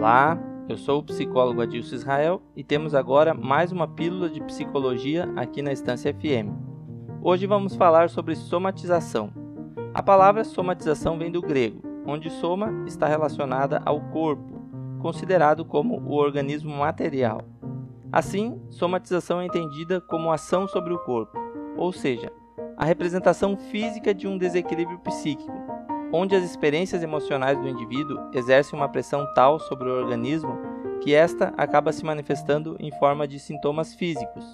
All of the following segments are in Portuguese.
Olá, eu sou o psicólogo Adilson Israel e temos agora mais uma pílula de psicologia aqui na Estância FM. Hoje vamos falar sobre somatização. A palavra somatização vem do grego, onde soma está relacionada ao corpo, considerado como o organismo material. Assim, somatização é entendida como ação sobre o corpo, ou seja, a representação física de um desequilíbrio psíquico, onde as experiências emocionais do indivíduo exercem uma pressão tal sobre o organismo que esta acaba se manifestando em forma de sintomas físicos,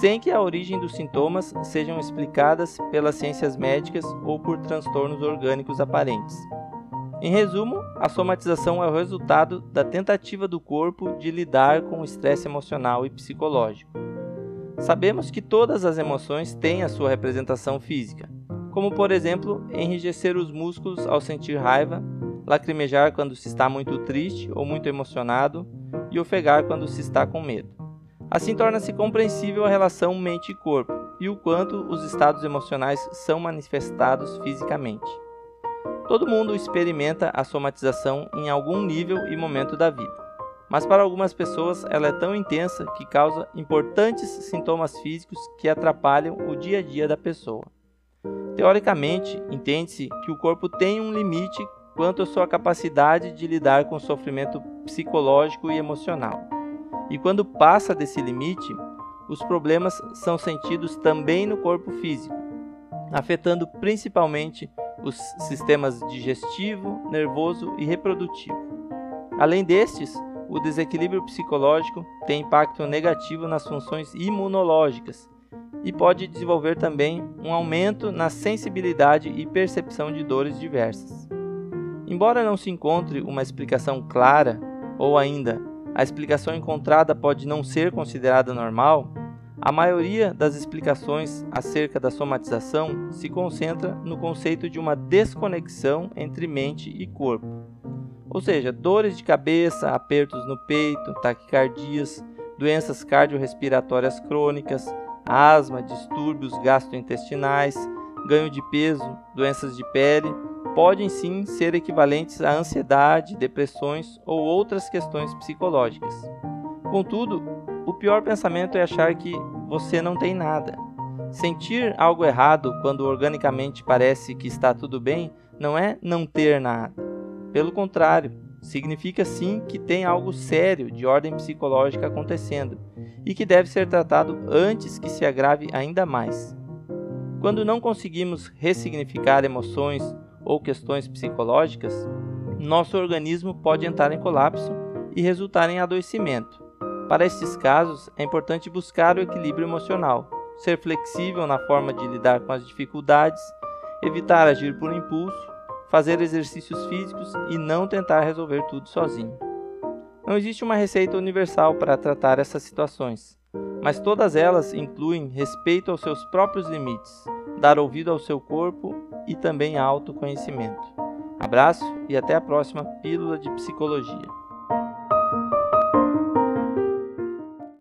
sem que a origem dos sintomas sejam explicadas pelas ciências médicas ou por transtornos orgânicos aparentes. Em resumo, a somatização é o resultado da tentativa do corpo de lidar com o estresse emocional e psicológico. Sabemos que todas as emoções têm a sua representação física, como por exemplo enrijecer os músculos ao sentir raiva, lacrimejar quando se está muito triste ou muito emocionado e ofegar quando se está com medo. Assim torna-se compreensível a relação mente e corpo e o quanto os estados emocionais são manifestados fisicamente. Todo mundo experimenta a somatização em algum nível e momento da vida, mas para algumas pessoas ela é tão intensa que causa importantes sintomas físicos que atrapalham o dia a dia da pessoa. Teoricamente, entende-se que o corpo tem um limite quanto à sua capacidade de lidar com o sofrimento psicológico e emocional. E quando passa desse limite, os problemas são sentidos também no corpo físico, afetando principalmente os sistemas digestivo, nervoso e reprodutivo. Além destes, o desequilíbrio psicológico tem impacto negativo nas funções imunológicas, e pode desenvolver também um aumento na sensibilidade e percepção de dores diversas. Embora não se encontre uma explicação clara, ou ainda a explicação encontrada pode não ser considerada normal, a maioria das explicações acerca da somatização se concentra no conceito de uma desconexão entre mente e corpo. Ou seja, dores de cabeça, apertos no peito, taquicardias, doenças cardiorrespiratórias crônicas, asma, distúrbios gastrointestinais, ganho de peso, doenças de pele, podem sim ser equivalentes à ansiedade, depressões ou outras questões psicológicas. Contudo, o pior pensamento é achar que você não tem nada. Sentir algo errado quando organicamente parece que está tudo bem não é não ter nada. Pelo contrário, significa sim que tem algo sério de ordem psicológica acontecendo e que deve ser tratado antes que se agrave ainda mais. Quando não conseguimos ressignificar emoções ou questões psicológicas, nosso organismo pode entrar em colapso e resultar em adoecimento. Para estes casos, é importante buscar o equilíbrio emocional, ser flexível na forma de lidar com as dificuldades, evitar agir por impulso fazer exercícios físicos e não tentar resolver tudo sozinho. Não existe uma receita universal para tratar essas situações, mas todas elas incluem respeito aos seus próprios limites, dar ouvido ao seu corpo e também autoconhecimento. Abraço e até a próxima Pílula de Psicologia.